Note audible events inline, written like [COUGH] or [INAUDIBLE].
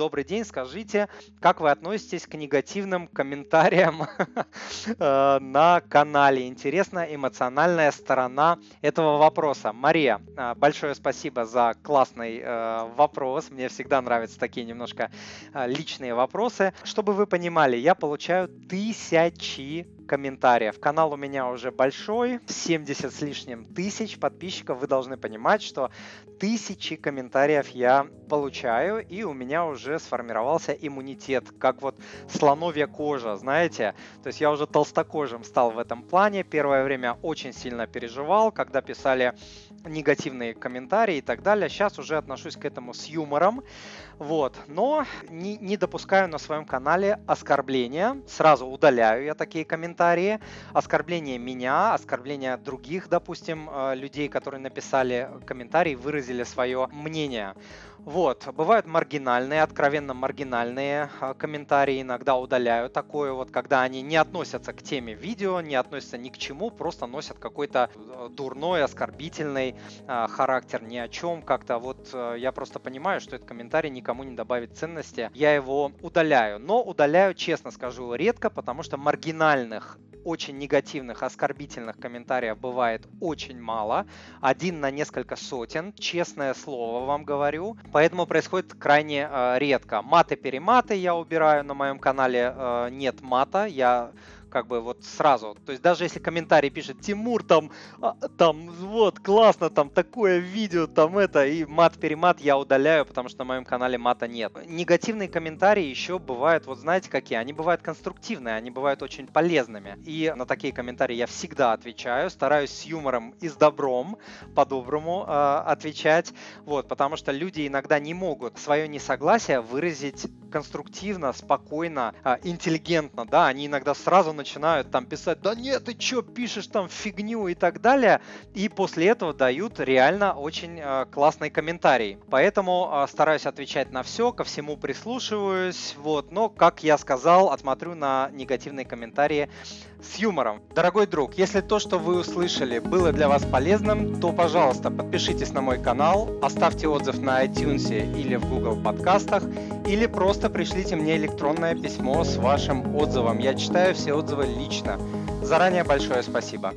добрый день, скажите, как вы относитесь к негативным комментариям [LAUGHS] э, на канале? Интересна эмоциональная сторона этого вопроса. Мария, э, большое спасибо за классный э, вопрос. Мне всегда нравятся такие немножко личные вопросы. Чтобы вы понимали, я получаю тысячи комментариев. Канал у меня уже большой, 70 с лишним тысяч подписчиков. Вы должны понимать, что тысячи комментариев я получаю, и у меня уже сформировался иммунитет, как вот слоновья кожа, знаете. То есть я уже толстокожим стал в этом плане. Первое время очень сильно переживал, когда писали негативные комментарии и так далее. Сейчас уже отношусь к этому с юмором. Вот. Но не, не допускаю на своем канале оскорбления. Сразу удаляю я такие комментарии. Оскорбления меня, оскорбления других, допустим, э, людей, которые написали комментарий, выразили свое мнение. Вот, бывают маргинальные, откровенно маргинальные э, комментарии, иногда удаляю такое вот, когда они не относятся к теме видео, не относятся ни к чему, просто носят какой-то э, дурной, оскорбительный характер ни о чем, как-то вот я просто понимаю, что этот комментарий никому не добавит ценности, я его удаляю, но удаляю, честно скажу, редко, потому что маргинальных очень негативных, оскорбительных комментариев бывает очень мало. Один на несколько сотен, честное слово вам говорю. Поэтому происходит крайне э, редко. Маты-перематы я убираю на моем канале, э, нет мата. Я как бы вот сразу. То есть даже если комментарий пишет Тимур там, а, там вот классно, там такое видео, там это, и мат-перемат я удаляю, потому что на моем канале мата нет. Негативные комментарии еще бывают, вот знаете какие? Они бывают конструктивные, они бывают очень полезными. И на такие комментарии я всегда отвечаю, стараюсь с юмором и с добром, по-доброму э, отвечать, вот, потому что люди иногда не могут свое несогласие выразить конструктивно, спокойно, э, интеллигентно, да, они иногда сразу начинают там писать, да нет, ты что пишешь там фигню и так далее, и после этого дают реально очень э, классный комментарий. Поэтому э, стараюсь отвечать на все, ко всему прислушиваюсь, вот, но, как я сказал, отсмотрю на негативные комментарии с юмором. Дорогой друг, если то, что вы услышали, было для вас полезным, то, пожалуйста, подпишитесь на мой канал, оставьте отзыв на iTunes или в Google подкастах, или просто пришлите мне электронное письмо с вашим отзывом. Я читаю все отзывы лично. Заранее большое спасибо.